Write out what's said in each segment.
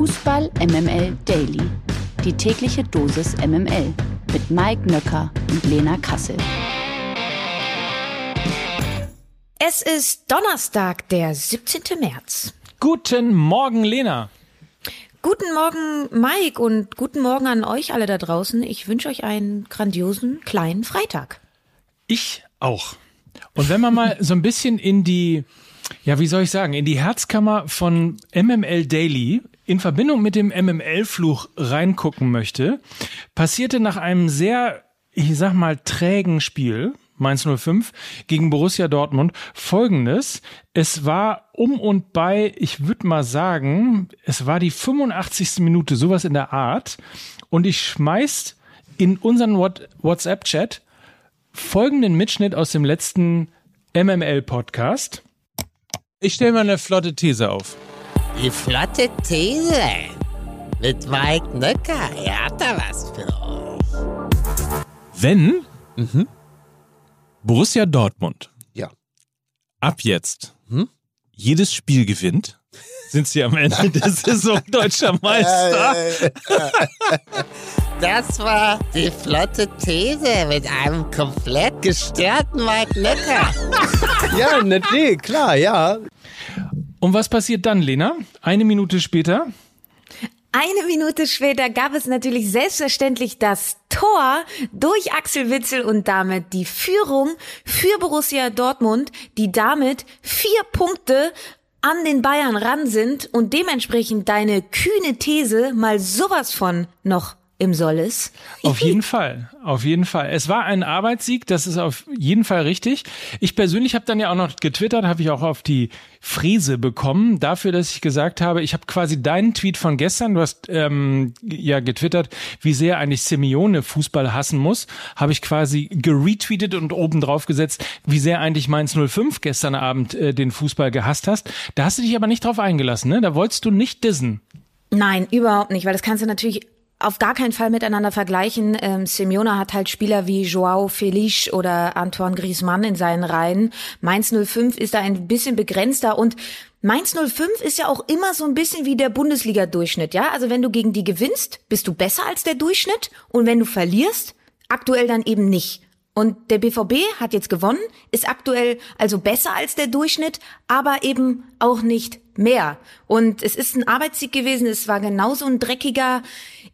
Fußball MML Daily. Die tägliche Dosis MML mit Mike Nöcker und Lena Kassel. Es ist Donnerstag, der 17. März. Guten Morgen, Lena. Guten Morgen, Mike, und guten Morgen an euch alle da draußen. Ich wünsche euch einen grandiosen kleinen Freitag. Ich auch. Und wenn man mal so ein bisschen in die, ja, wie soll ich sagen, in die Herzkammer von MML Daily in Verbindung mit dem MML-Fluch reingucken möchte, passierte nach einem sehr, ich sag mal, trägen Spiel, Mainz 05 gegen Borussia Dortmund folgendes. Es war um und bei, ich würde mal sagen, es war die 85. Minute, sowas in der Art. Und ich schmeiß in unseren WhatsApp-Chat folgenden Mitschnitt aus dem letzten MML-Podcast. Ich stelle mal eine flotte These auf. Die flotte These mit Mike Nöcker. Er hat da was für euch. Wenn mhm. Borussia Dortmund ja. ab jetzt hm? jedes Spiel gewinnt, sind sie am Ende der Saison deutscher Meister. Das war die flotte These mit einem komplett gestörten Mike Nöcker. ja, nee, klar, ja. Und was passiert dann, Lena? Eine Minute später eine Minute später gab es natürlich selbstverständlich das Tor durch Axel Witzel und damit die Führung für Borussia Dortmund, die damit vier Punkte an den Bayern ran sind und dementsprechend deine kühne These mal sowas von noch im Soll ist. Auf jeden Fall, auf jeden Fall. Es war ein Arbeitssieg, das ist auf jeden Fall richtig. Ich persönlich habe dann ja auch noch getwittert, habe ich auch auf die Fräse bekommen, dafür, dass ich gesagt habe, ich habe quasi deinen Tweet von gestern, du hast ähm, ja getwittert, wie sehr eigentlich Simeone Fußball hassen muss, habe ich quasi geretweetet und oben drauf gesetzt, wie sehr eigentlich Mainz 05 gestern Abend äh, den Fußball gehasst hast. Da hast du dich aber nicht drauf eingelassen, ne? Da wolltest du nicht dissen. Nein, überhaupt nicht, weil das kannst du natürlich auf gar keinen Fall miteinander vergleichen. Ähm, Simeone hat halt Spieler wie Joao Felix oder Antoine Griezmann in seinen Reihen. Mainz 05 ist da ein bisschen begrenzter und Mainz 05 ist ja auch immer so ein bisschen wie der Bundesliga-Durchschnitt, ja? Also wenn du gegen die gewinnst, bist du besser als der Durchschnitt und wenn du verlierst, aktuell dann eben nicht. Und der BVB hat jetzt gewonnen, ist aktuell also besser als der Durchschnitt, aber eben auch nicht mehr. Und es ist ein Arbeitssieg gewesen, es war genauso ein dreckiger,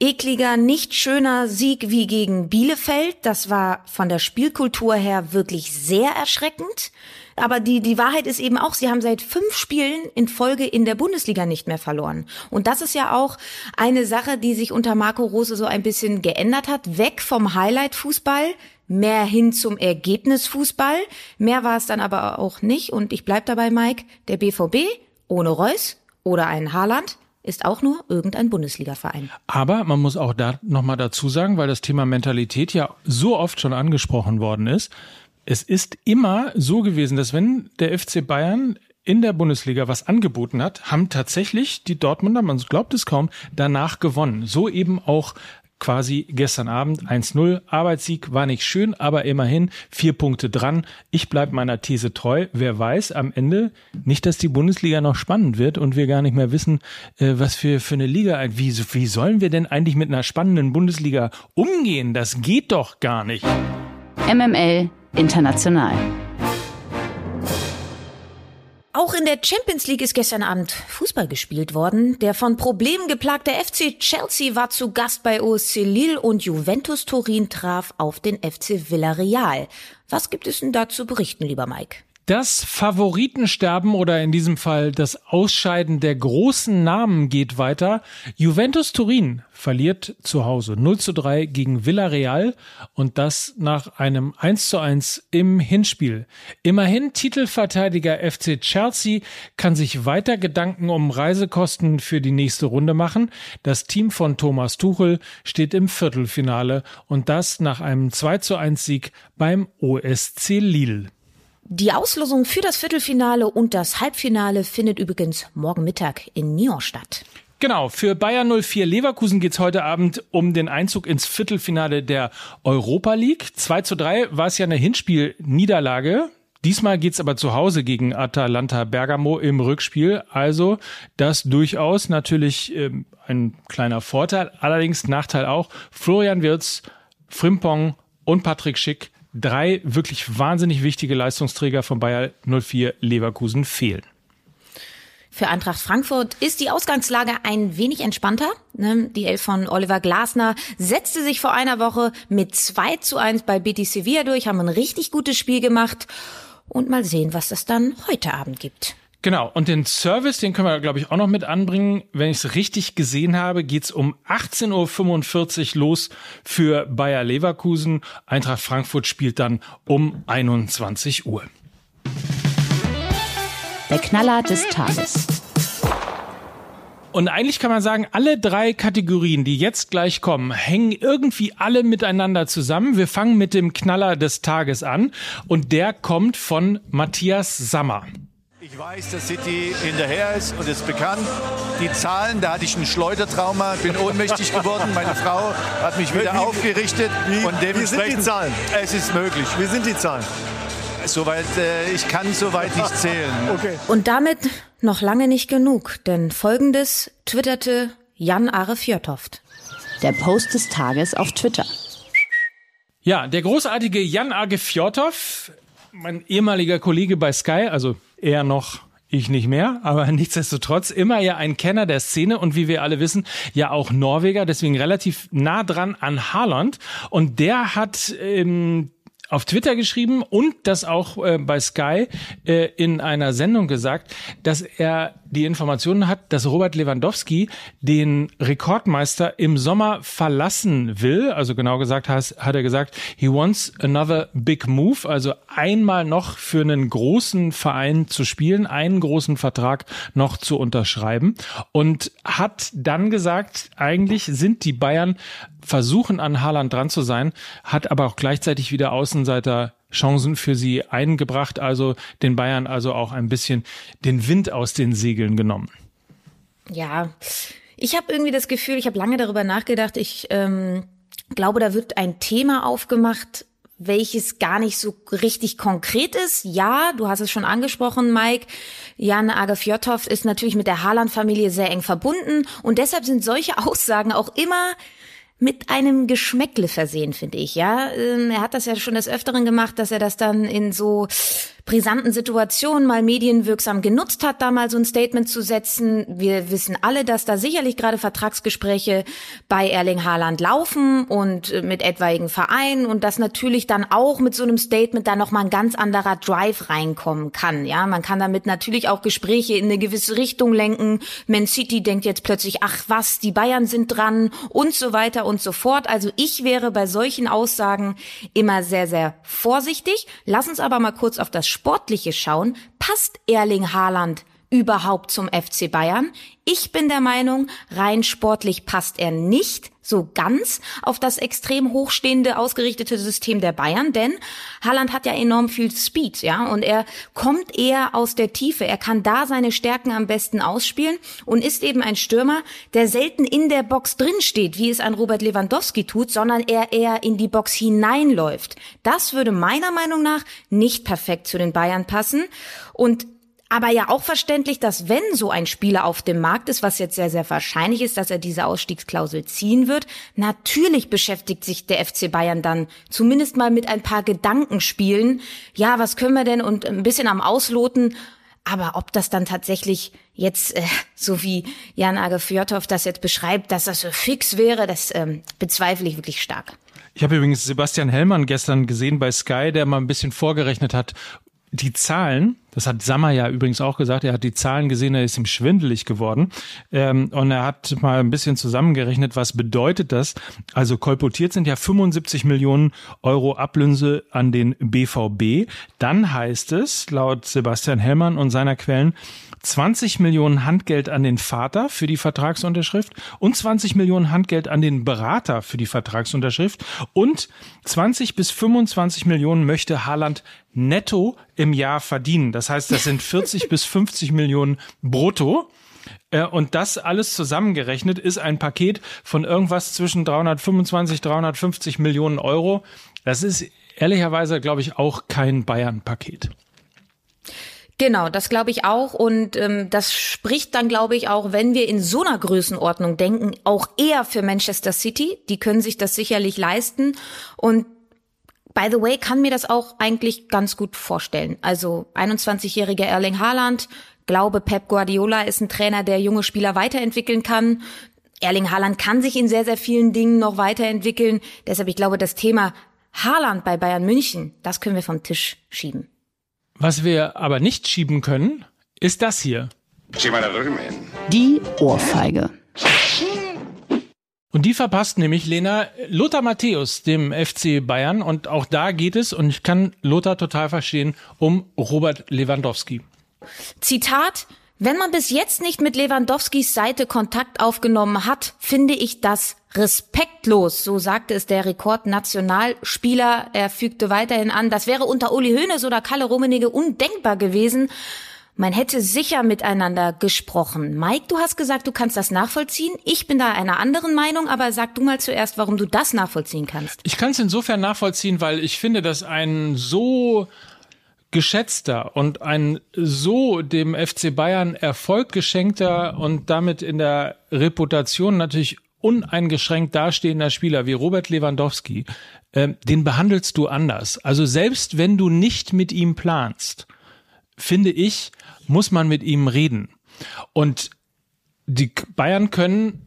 ekliger, nicht schöner Sieg wie gegen Bielefeld. Das war von der Spielkultur her wirklich sehr erschreckend. Aber die, die Wahrheit ist eben auch, sie haben seit fünf Spielen in Folge in der Bundesliga nicht mehr verloren. Und das ist ja auch eine Sache, die sich unter Marco Rose so ein bisschen geändert hat. Weg vom Highlight-Fußball, mehr hin zum Ergebnisfußball. Mehr war es dann aber auch nicht. Und ich bleib dabei, Mike, der BVB ohne Reus oder einen Haaland ist auch nur irgendein Bundesligaverein. Aber man muss auch da nochmal dazu sagen, weil das Thema Mentalität ja so oft schon angesprochen worden ist. Es ist immer so gewesen, dass wenn der FC Bayern in der Bundesliga was angeboten hat, haben tatsächlich die Dortmunder, man glaubt es kaum, danach gewonnen. So eben auch quasi gestern Abend 1-0. Arbeitssieg war nicht schön, aber immerhin vier Punkte dran. Ich bleib meiner These treu. Wer weiß am Ende nicht, dass die Bundesliga noch spannend wird und wir gar nicht mehr wissen, äh, was für, für eine Liga, wie, wie sollen wir denn eigentlich mit einer spannenden Bundesliga umgehen? Das geht doch gar nicht. MML International. Auch in der Champions League ist gestern Abend Fußball gespielt worden. Der von Problemen geplagte FC Chelsea war zu Gast bei OSC Lille und Juventus Turin traf auf den FC Villarreal. Was gibt es denn da zu berichten, lieber Mike? Das Favoritensterben oder in diesem Fall das Ausscheiden der großen Namen geht weiter. Juventus Turin verliert zu Hause 0 zu 3 gegen Villarreal und das nach einem 1 zu 1 im Hinspiel. Immerhin Titelverteidiger FC Chelsea kann sich weiter Gedanken um Reisekosten für die nächste Runde machen. Das Team von Thomas Tuchel steht im Viertelfinale und das nach einem 2 zu 1 Sieg beim OSC Lille. Die Auslosung für das Viertelfinale und das Halbfinale findet übrigens morgen Mittag in Nyon statt. Genau, für Bayern 04 Leverkusen geht's heute Abend um den Einzug ins Viertelfinale der Europa League. 2 zu 3 war es ja eine Hinspielniederlage Diesmal geht's aber zu Hause gegen Atalanta Bergamo im Rückspiel. Also das durchaus natürlich ähm, ein kleiner Vorteil. Allerdings Nachteil auch. Florian Wirz, Frimpong und Patrick Schick, drei wirklich wahnsinnig wichtige Leistungsträger von Bayer 04 Leverkusen fehlen. Für Eintracht Frankfurt ist die Ausgangslage ein wenig entspannter. Ne? Die Elf von Oliver Glasner setzte sich vor einer Woche mit 2 zu 1 bei Betis Sevilla durch, haben ein richtig gutes Spiel gemacht. Und mal sehen, was es dann heute Abend gibt. Genau, und den Service, den können wir, glaube ich, auch noch mit anbringen. Wenn ich es richtig gesehen habe, geht's um 18.45 Uhr los für Bayer Leverkusen. Eintracht Frankfurt spielt dann um 21 Uhr. Der Knaller des Tages. Und eigentlich kann man sagen, alle drei Kategorien, die jetzt gleich kommen, hängen irgendwie alle miteinander zusammen. Wir fangen mit dem Knaller des Tages an und der kommt von Matthias Sammer. Ich weiß, dass City hinterher ist und ist bekannt. Die Zahlen, da hatte ich ein Schleudertrauma, bin ohnmächtig geworden. Meine Frau hat mich wieder Wie- aufgerichtet. wie- und wie sind die dementsprechend, Zahlen? Es ist möglich. Wie sind die Zahlen? Soweit, äh, ich kann soweit nicht zählen. Okay. Und damit noch lange nicht genug, denn folgendes twitterte Jan Are Fjörtoft. Der Post des Tages auf Twitter. Ja, der großartige Jan Age Fjordhoff, mein ehemaliger Kollege bei Sky, also er noch, ich nicht mehr, aber nichtsdestotrotz immer ja ein Kenner der Szene und wie wir alle wissen, ja auch Norweger, deswegen relativ nah dran an Haaland. Und der hat ähm, auf Twitter geschrieben und das auch äh, bei Sky äh, in einer Sendung gesagt, dass er die Informationen hat, dass Robert Lewandowski den Rekordmeister im Sommer verlassen will. Also genau gesagt has- hat er gesagt, he wants another big move, also einmal noch für einen großen Verein zu spielen, einen großen Vertrag noch zu unterschreiben und hat dann gesagt, eigentlich sind die Bayern versuchen an Haaland dran zu sein, hat aber auch gleichzeitig wieder Außenseiter Chancen für sie eingebracht, also den Bayern also auch ein bisschen den Wind aus den Segeln genommen. Ja, ich habe irgendwie das Gefühl, ich habe lange darüber nachgedacht. Ich ähm, glaube, da wird ein Thema aufgemacht, welches gar nicht so richtig konkret ist. Ja, du hast es schon angesprochen, Mike. Jan Agafjotov ist natürlich mit der Haaland-Familie sehr eng verbunden und deshalb sind solche Aussagen auch immer mit einem Geschmäckle versehen, finde ich, ja. Ähm, Er hat das ja schon des Öfteren gemacht, dass er das dann in so brisanten Situationen mal medienwirksam genutzt hat, da mal so ein Statement zu setzen. Wir wissen alle, dass da sicherlich gerade Vertragsgespräche bei Erling Haaland laufen und äh, mit etwaigen Vereinen und dass natürlich dann auch mit so einem Statement da nochmal ein ganz anderer Drive reinkommen kann, ja. Man kann damit natürlich auch Gespräche in eine gewisse Richtung lenken. Man City denkt jetzt plötzlich, ach was, die Bayern sind dran und so weiter und so fort. Also ich wäre bei solchen Aussagen immer sehr, sehr vorsichtig. Lass uns aber mal kurz auf das Sportliche schauen. Passt Erling Haaland überhaupt zum FC Bayern? Ich bin der Meinung, rein sportlich passt er nicht so ganz auf das extrem hochstehende, ausgerichtete System der Bayern, denn Haaland hat ja enorm viel Speed, ja, und er kommt eher aus der Tiefe. Er kann da seine Stärken am besten ausspielen und ist eben ein Stürmer, der selten in der Box drin steht, wie es ein Robert Lewandowski tut, sondern er eher in die Box hineinläuft. Das würde meiner Meinung nach nicht perfekt zu den Bayern passen und aber ja auch verständlich, dass wenn so ein Spieler auf dem Markt ist, was jetzt sehr, sehr wahrscheinlich ist, dass er diese Ausstiegsklausel ziehen wird, natürlich beschäftigt sich der FC Bayern dann zumindest mal mit ein paar Gedankenspielen. Ja, was können wir denn und ein bisschen am Ausloten. Aber ob das dann tatsächlich jetzt, äh, so wie Jan Agafjotov das jetzt beschreibt, dass das so fix wäre, das ähm, bezweifle ich wirklich stark. Ich habe übrigens Sebastian Hellmann gestern gesehen bei Sky, der mal ein bisschen vorgerechnet hat, die Zahlen, das hat Sammer ja übrigens auch gesagt, er hat die Zahlen gesehen, er ist ihm schwindelig geworden. Ähm, und er hat mal ein bisschen zusammengerechnet, was bedeutet das? Also kolportiert sind ja 75 Millionen Euro Ablöse an den BVB. Dann heißt es, laut Sebastian Hellmann und seiner Quellen, 20 Millionen Handgeld an den Vater für die Vertragsunterschrift und 20 Millionen Handgeld an den Berater für die Vertragsunterschrift und 20 bis 25 Millionen möchte Haaland netto im Jahr verdienen. Das heißt, das sind 40 bis 50 Millionen brutto. Äh, Und das alles zusammengerechnet ist ein Paket von irgendwas zwischen 325, 350 Millionen Euro. Das ist ehrlicherweise, glaube ich, auch kein Bayern-Paket. Genau, das glaube ich auch. Und ähm, das spricht dann, glaube ich, auch, wenn wir in so einer Größenordnung denken, auch eher für Manchester City. Die können sich das sicherlich leisten. Und by the way, kann mir das auch eigentlich ganz gut vorstellen. Also 21-jähriger Erling Haaland, glaube Pep Guardiola ist ein Trainer, der junge Spieler weiterentwickeln kann. Erling Haaland kann sich in sehr, sehr vielen Dingen noch weiterentwickeln. Deshalb, ich glaube, das Thema Haaland bei Bayern München, das können wir vom Tisch schieben. Was wir aber nicht schieben können, ist das hier. Die Ohrfeige. Und die verpasst nämlich Lena Lothar Matthäus, dem FC Bayern. Und auch da geht es, und ich kann Lothar total verstehen, um Robert Lewandowski. Zitat, wenn man bis jetzt nicht mit Lewandowskis Seite Kontakt aufgenommen hat, finde ich das respektlos, so sagte es der Rekordnationalspieler. Er fügte weiterhin an, das wäre unter Uli Hoeneß oder Kalle Rummenigge undenkbar gewesen. Man hätte sicher miteinander gesprochen. Mike, du hast gesagt, du kannst das nachvollziehen. Ich bin da einer anderen Meinung, aber sag du mal zuerst, warum du das nachvollziehen kannst. Ich kann es insofern nachvollziehen, weil ich finde, dass ein so geschätzter und ein so dem FC Bayern Erfolg geschenkter und damit in der Reputation natürlich uneingeschränkt dastehender Spieler wie Robert Lewandowski, äh, den behandelst du anders. Also selbst wenn du nicht mit ihm planst, finde ich, muss man mit ihm reden. Und die Bayern können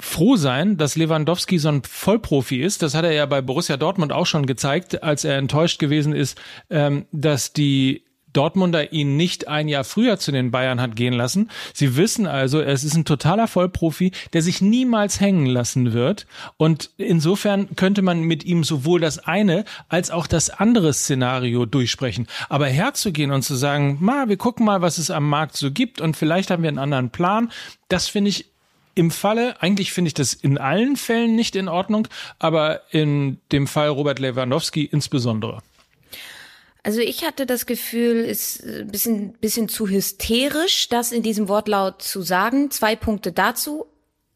froh sein, dass Lewandowski so ein Vollprofi ist. Das hat er ja bei Borussia Dortmund auch schon gezeigt, als er enttäuscht gewesen ist, ähm, dass die Dortmunder ihn nicht ein Jahr früher zu den Bayern hat gehen lassen. Sie wissen also, es ist ein totaler Vollprofi, der sich niemals hängen lassen wird. Und insofern könnte man mit ihm sowohl das eine als auch das andere Szenario durchsprechen. Aber herzugehen und zu sagen, ma, wir gucken mal, was es am Markt so gibt und vielleicht haben wir einen anderen Plan, das finde ich im Falle, eigentlich finde ich das in allen Fällen nicht in Ordnung, aber in dem Fall Robert Lewandowski insbesondere. Also ich hatte das Gefühl, ist ein bisschen, bisschen zu hysterisch, das in diesem Wortlaut zu sagen. Zwei Punkte dazu.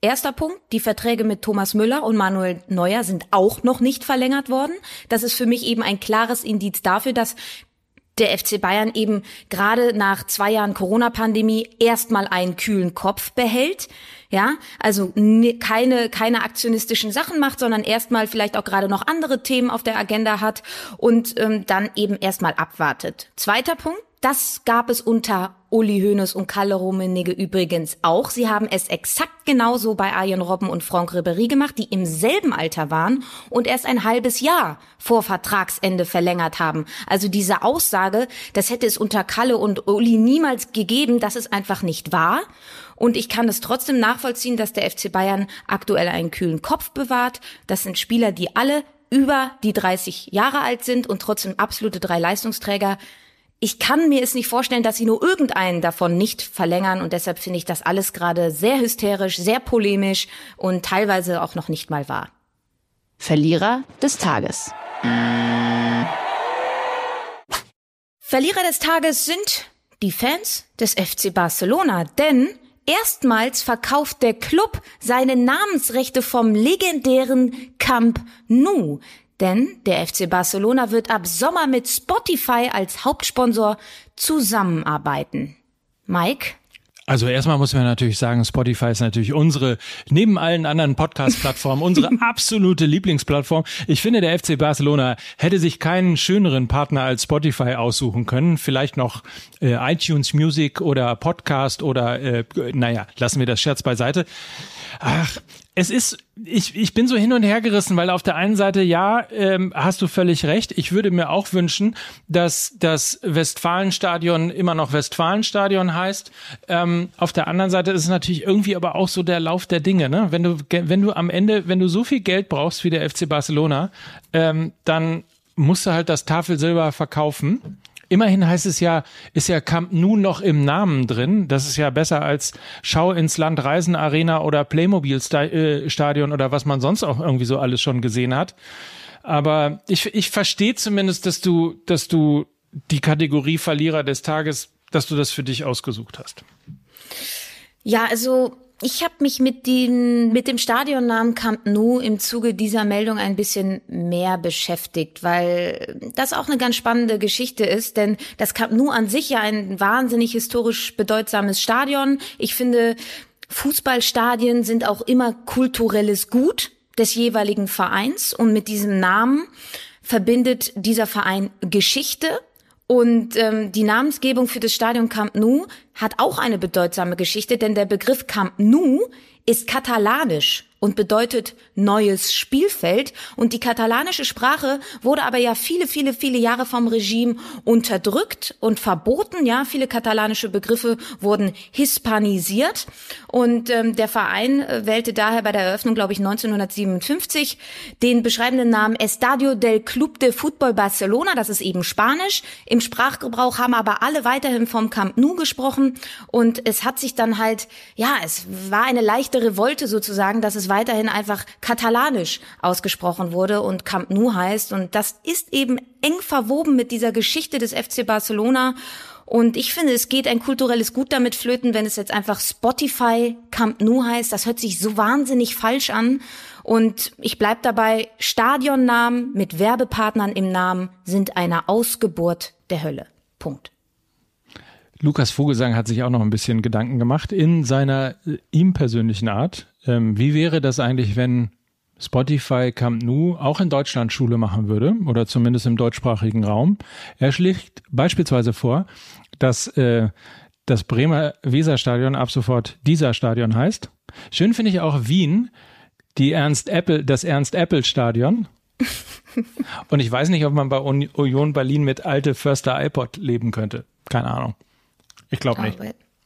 Erster Punkt, die Verträge mit Thomas Müller und Manuel Neuer sind auch noch nicht verlängert worden. Das ist für mich eben ein klares Indiz dafür, dass der FC Bayern eben gerade nach zwei Jahren Corona-Pandemie erstmal einen kühlen Kopf behält. Ja, also keine, keine aktionistischen Sachen macht, sondern erstmal vielleicht auch gerade noch andere Themen auf der Agenda hat und ähm, dann eben erstmal abwartet. Zweiter Punkt, das gab es unter Uli Hoeneß und Kalle Rummenigge übrigens auch. Sie haben es exakt genauso bei Arjen Robben und Franck Ribéry gemacht, die im selben Alter waren und erst ein halbes Jahr vor Vertragsende verlängert haben. Also diese Aussage, das hätte es unter Kalle und Uli niemals gegeben, das ist einfach nicht wahr. Und ich kann es trotzdem nachvollziehen, dass der FC Bayern aktuell einen kühlen Kopf bewahrt. Das sind Spieler, die alle über die 30 Jahre alt sind und trotzdem absolute drei Leistungsträger ich kann mir es nicht vorstellen, dass sie nur irgendeinen davon nicht verlängern und deshalb finde ich das alles gerade sehr hysterisch, sehr polemisch und teilweise auch noch nicht mal wahr. Verlierer des Tages. Verlierer des Tages sind die Fans des FC Barcelona, denn erstmals verkauft der Club seine Namensrechte vom legendären Camp Nou. Denn der FC Barcelona wird ab Sommer mit Spotify als Hauptsponsor zusammenarbeiten. Mike? Also erstmal muss man natürlich sagen, Spotify ist natürlich unsere, neben allen anderen Podcast-Plattformen, unsere absolute Lieblingsplattform. Ich finde, der FC Barcelona hätte sich keinen schöneren Partner als Spotify aussuchen können. Vielleicht noch äh, iTunes Music oder Podcast oder, äh, naja, lassen wir das Scherz beiseite. Ach, es ist, ich, ich bin so hin und her gerissen, weil auf der einen Seite, ja, ähm, hast du völlig recht. Ich würde mir auch wünschen, dass das Westfalenstadion immer noch Westfalenstadion heißt. Ähm, auf der anderen Seite ist es natürlich irgendwie aber auch so der Lauf der Dinge. Ne? Wenn du, wenn du am Ende, wenn du so viel Geld brauchst wie der FC Barcelona, ähm, dann musst du halt das Tafelsilber verkaufen. Immerhin heißt es ja, ist ja Camp Nou noch im Namen drin. Das ist ja besser als Schau ins Land Reisen Arena oder Playmobil äh, Stadion oder was man sonst auch irgendwie so alles schon gesehen hat. Aber ich, ich verstehe zumindest, dass du, dass du die Kategorie Verlierer des Tages, dass du das für dich ausgesucht hast. Ja, also ich habe mich mit, den, mit dem Stadionnamen Camp Nou im Zuge dieser Meldung ein bisschen mehr beschäftigt, weil das auch eine ganz spannende Geschichte ist, denn das Camp Nou an sich ja ein wahnsinnig historisch bedeutsames Stadion. Ich finde, Fußballstadien sind auch immer kulturelles Gut des jeweiligen Vereins und mit diesem Namen verbindet dieser Verein Geschichte und ähm, die Namensgebung für das Stadion Camp Nou hat auch eine bedeutsame Geschichte, denn der Begriff Camp Nou ist katalanisch und bedeutet neues Spielfeld. Und die katalanische Sprache wurde aber ja viele, viele, viele Jahre vom Regime unterdrückt und verboten. Ja, viele katalanische Begriffe wurden hispanisiert. Und ähm, der Verein äh, wählte daher bei der Eröffnung, glaube ich, 1957 den beschreibenden Namen Estadio del Club de Fútbol Barcelona. Das ist eben Spanisch. Im Sprachgebrauch haben aber alle weiterhin vom Camp Nou gesprochen. Und es hat sich dann halt, ja, es war eine leichte Revolte sozusagen, dass es weiterhin einfach katalanisch ausgesprochen wurde und Camp Nou heißt. Und das ist eben eng verwoben mit dieser Geschichte des FC Barcelona. Und ich finde, es geht ein kulturelles Gut damit flöten, wenn es jetzt einfach Spotify Camp Nou heißt. Das hört sich so wahnsinnig falsch an. Und ich bleib dabei, Stadionnamen mit Werbepartnern im Namen sind eine Ausgeburt der Hölle. Punkt. Lukas Vogelsang hat sich auch noch ein bisschen Gedanken gemacht in seiner äh, ihm persönlichen Art. Ähm, wie wäre das eigentlich, wenn Spotify Camp Nou auch in Deutschland Schule machen würde oder zumindest im deutschsprachigen Raum? Er schlägt beispielsweise vor, dass äh, das Bremer Weserstadion ab sofort dieser Stadion heißt. Schön finde ich auch Wien, die Ernst Apple, das Ernst Apple Stadion. Und ich weiß nicht, ob man bei Union Berlin mit alte Förster iPod leben könnte. Keine Ahnung. Ich glaube nicht.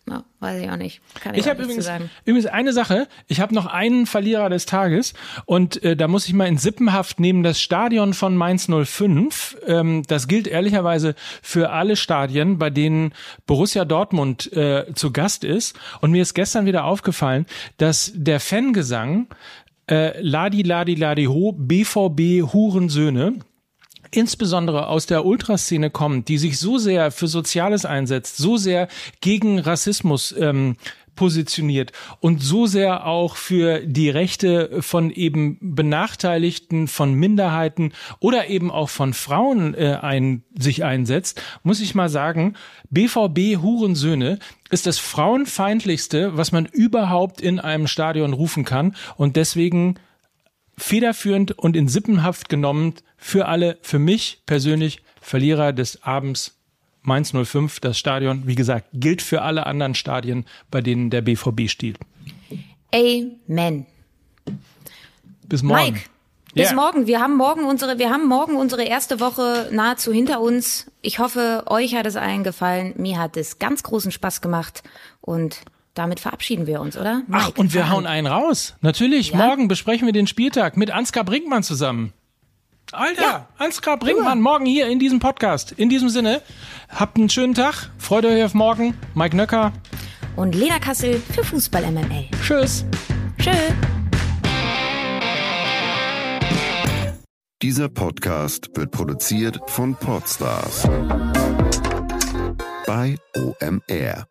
Ja, weiß ich auch nicht. Kann ich ich habe übrigens, übrigens eine Sache. Ich habe noch einen Verlierer des Tages und äh, da muss ich mal in Sippenhaft nehmen das Stadion von Mainz 05. Ähm, das gilt ehrlicherweise für alle Stadien, bei denen Borussia Dortmund äh, zu Gast ist. Und mir ist gestern wieder aufgefallen, dass der Fangesang äh, Ladi Ladi Ladi Ho BVB Hurensöhne insbesondere aus der Ultraszene kommt, die sich so sehr für Soziales einsetzt, so sehr gegen Rassismus ähm, positioniert und so sehr auch für die Rechte von eben Benachteiligten, von Minderheiten oder eben auch von Frauen äh, ein, sich einsetzt, muss ich mal sagen, BVB Hurensöhne ist das frauenfeindlichste, was man überhaupt in einem Stadion rufen kann und deswegen federführend und in Sippenhaft genommen für alle, für mich persönlich Verlierer des Abends Mainz 05, das Stadion, wie gesagt, gilt für alle anderen Stadien, bei denen der BVB stiehlt. Amen. Bis morgen. Mike, bis yeah. morgen. Wir haben morgen unsere, wir haben morgen unsere erste Woche nahezu hinter uns. Ich hoffe, euch hat es allen gefallen. Mir hat es ganz großen Spaß gemacht und damit verabschieden wir uns, oder? Mike, Ach, und wir hauen einen raus. Natürlich, ja? morgen besprechen wir den Spieltag mit Ansgar Brinkmann zusammen. Alter, ja. Ansgar Brinkmann, morgen hier in diesem Podcast. In diesem Sinne, habt einen schönen Tag, freut euch auf morgen. Mike Nöcker und Lena Kassel für Fußball MML. Tschüss. Tschö. Dieser Podcast wird produziert von Podstars bei OMR.